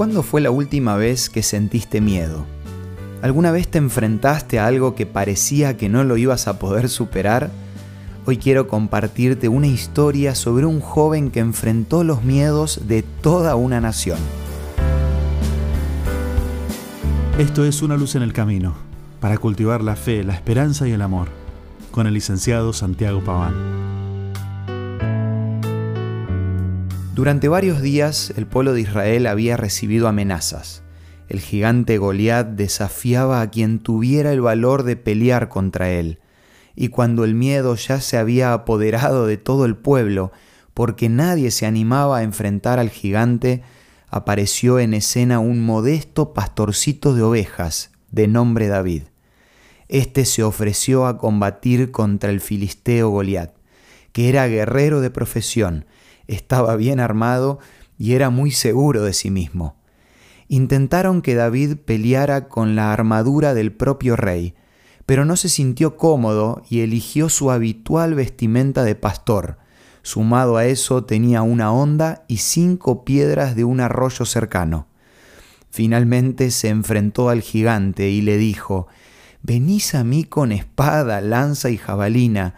¿Cuándo fue la última vez que sentiste miedo? ¿Alguna vez te enfrentaste a algo que parecía que no lo ibas a poder superar? Hoy quiero compartirte una historia sobre un joven que enfrentó los miedos de toda una nación. Esto es Una luz en el camino, para cultivar la fe, la esperanza y el amor, con el licenciado Santiago Paván. Durante varios días el pueblo de Israel había recibido amenazas. El gigante Goliat desafiaba a quien tuviera el valor de pelear contra él. Y cuando el miedo ya se había apoderado de todo el pueblo, porque nadie se animaba a enfrentar al gigante, apareció en escena un modesto pastorcito de ovejas, de nombre David. Este se ofreció a combatir contra el filisteo Goliat, que era guerrero de profesión, estaba bien armado y era muy seguro de sí mismo. Intentaron que David peleara con la armadura del propio rey, pero no se sintió cómodo y eligió su habitual vestimenta de pastor. Sumado a eso tenía una honda y cinco piedras de un arroyo cercano. Finalmente se enfrentó al gigante y le dijo, Venís a mí con espada, lanza y jabalina,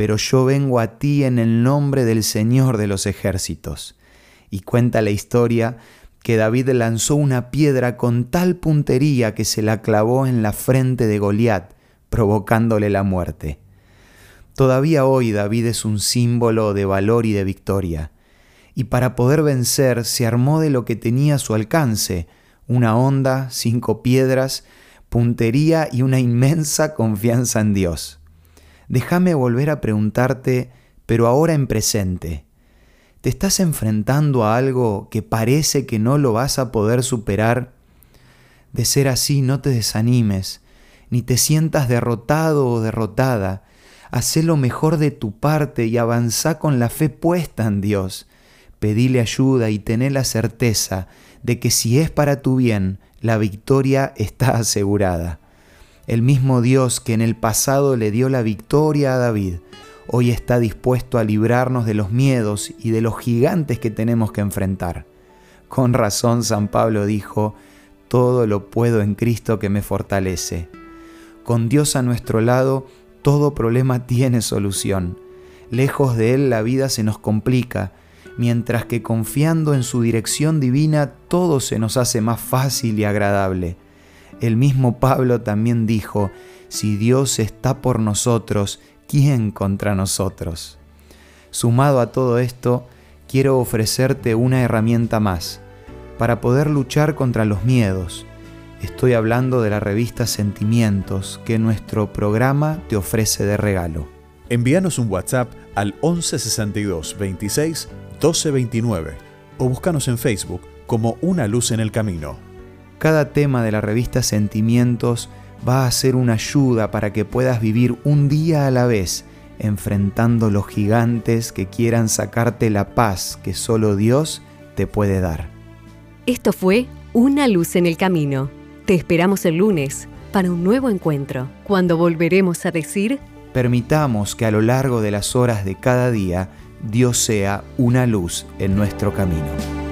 pero yo vengo a ti en el nombre del Señor de los ejércitos. Y cuenta la historia que David lanzó una piedra con tal puntería que se la clavó en la frente de Goliat, provocándole la muerte. Todavía hoy David es un símbolo de valor y de victoria, y para poder vencer se armó de lo que tenía a su alcance, una honda, cinco piedras, puntería y una inmensa confianza en Dios déjame volver a preguntarte, pero ahora en presente. ¿Te estás enfrentando a algo que parece que no lo vas a poder superar? De ser así, no te desanimes, ni te sientas derrotado o derrotada. Hacé lo mejor de tu parte y avanza con la fe puesta en Dios. Pedile ayuda y tené la certeza de que si es para tu bien, la victoria está asegurada. El mismo Dios que en el pasado le dio la victoria a David, hoy está dispuesto a librarnos de los miedos y de los gigantes que tenemos que enfrentar. Con razón San Pablo dijo, todo lo puedo en Cristo que me fortalece. Con Dios a nuestro lado, todo problema tiene solución. Lejos de Él la vida se nos complica, mientras que confiando en su dirección divina todo se nos hace más fácil y agradable. El mismo Pablo también dijo, si Dios está por nosotros, ¿quién contra nosotros? Sumado a todo esto, quiero ofrecerte una herramienta más para poder luchar contra los miedos. Estoy hablando de la revista Sentimientos que nuestro programa te ofrece de regalo. Envíanos un WhatsApp al 1162 26 1229 o búscanos en Facebook como Una Luz en el Camino. Cada tema de la revista Sentimientos va a ser una ayuda para que puedas vivir un día a la vez, enfrentando los gigantes que quieran sacarte la paz que solo Dios te puede dar. Esto fue Una luz en el camino. Te esperamos el lunes para un nuevo encuentro, cuando volveremos a decir, permitamos que a lo largo de las horas de cada día Dios sea una luz en nuestro camino.